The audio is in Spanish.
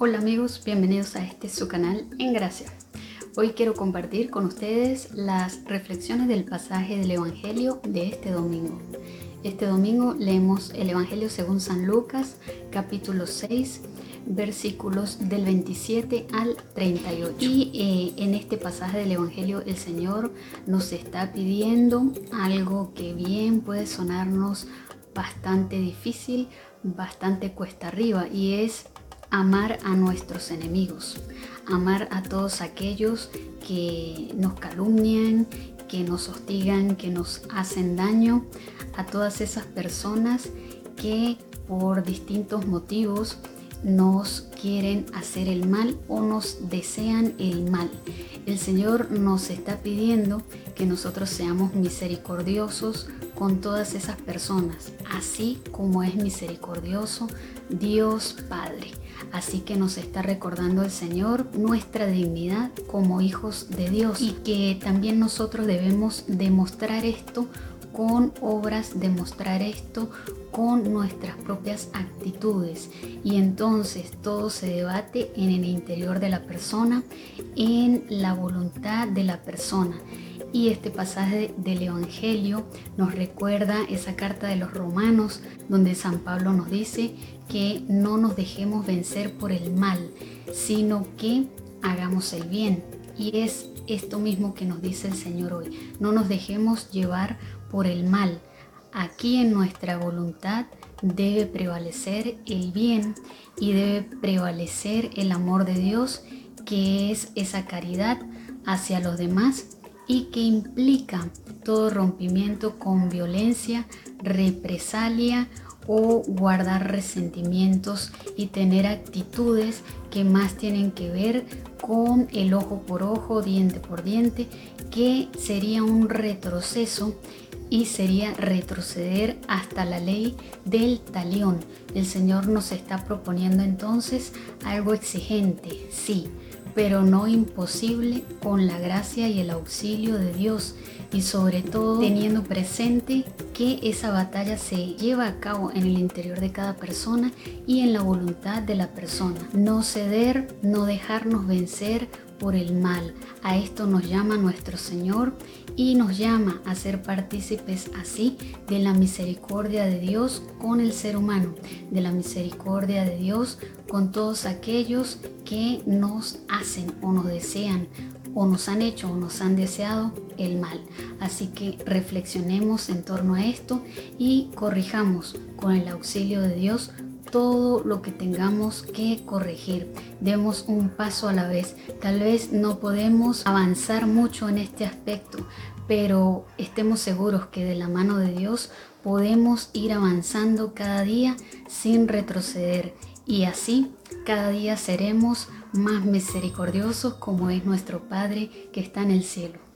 Hola amigos, bienvenidos a este su canal En Gracia. Hoy quiero compartir con ustedes las reflexiones del pasaje del Evangelio de este domingo. Este domingo leemos el Evangelio según San Lucas, capítulo 6, versículos del 27 al 38. Y eh, en este pasaje del Evangelio el Señor nos está pidiendo algo que bien puede sonarnos bastante difícil, bastante cuesta arriba, y es amar a nuestros enemigos, amar a todos aquellos que nos calumnian, que nos hostigan, que nos hacen daño, a todas esas personas que por distintos motivos nos quieren hacer el mal o nos desean el mal. El Señor nos está pidiendo que nosotros seamos misericordiosos con todas esas personas, así como es misericordioso Dios Padre. Así que nos está recordando el Señor nuestra dignidad como hijos de Dios y que también nosotros debemos demostrar esto con obras, demostrar esto con nuestras propias actitudes. Y entonces todo se debate en el interior de la persona, en la voluntad de la persona. Y este pasaje del Evangelio nos recuerda esa carta de los romanos donde San Pablo nos dice que no nos dejemos vencer por el mal, sino que hagamos el bien. Y es esto mismo que nos dice el Señor hoy. No nos dejemos llevar por el mal. Aquí en nuestra voluntad debe prevalecer el bien y debe prevalecer el amor de Dios, que es esa caridad hacia los demás y que implica todo rompimiento con violencia, represalia o guardar resentimientos y tener actitudes que más tienen que ver con el ojo por ojo, diente por diente, que sería un retroceso y sería retroceder hasta la ley del talión. El Señor nos está proponiendo entonces algo exigente, sí, pero no imposible con la gracia y el auxilio de Dios y sobre todo teniendo presente que esa batalla se lleva a cabo en el interior de cada persona y en la voluntad de la persona. No ceder, no dejarnos vencer por el mal. A esto nos llama nuestro Señor y nos llama a ser partícipes así de la misericordia de Dios con el ser humano, de la misericordia de Dios con todos aquellos que nos hacen o nos desean o nos han hecho o nos han deseado el mal. Así que reflexionemos en torno a esto y corrijamos con el auxilio de Dios todo lo que tengamos que corregir. Demos un paso a la vez. Tal vez no podemos avanzar mucho en este aspecto, pero estemos seguros que de la mano de Dios podemos ir avanzando cada día sin retroceder y así cada día seremos más misericordiosos como es nuestro Padre que está en el cielo.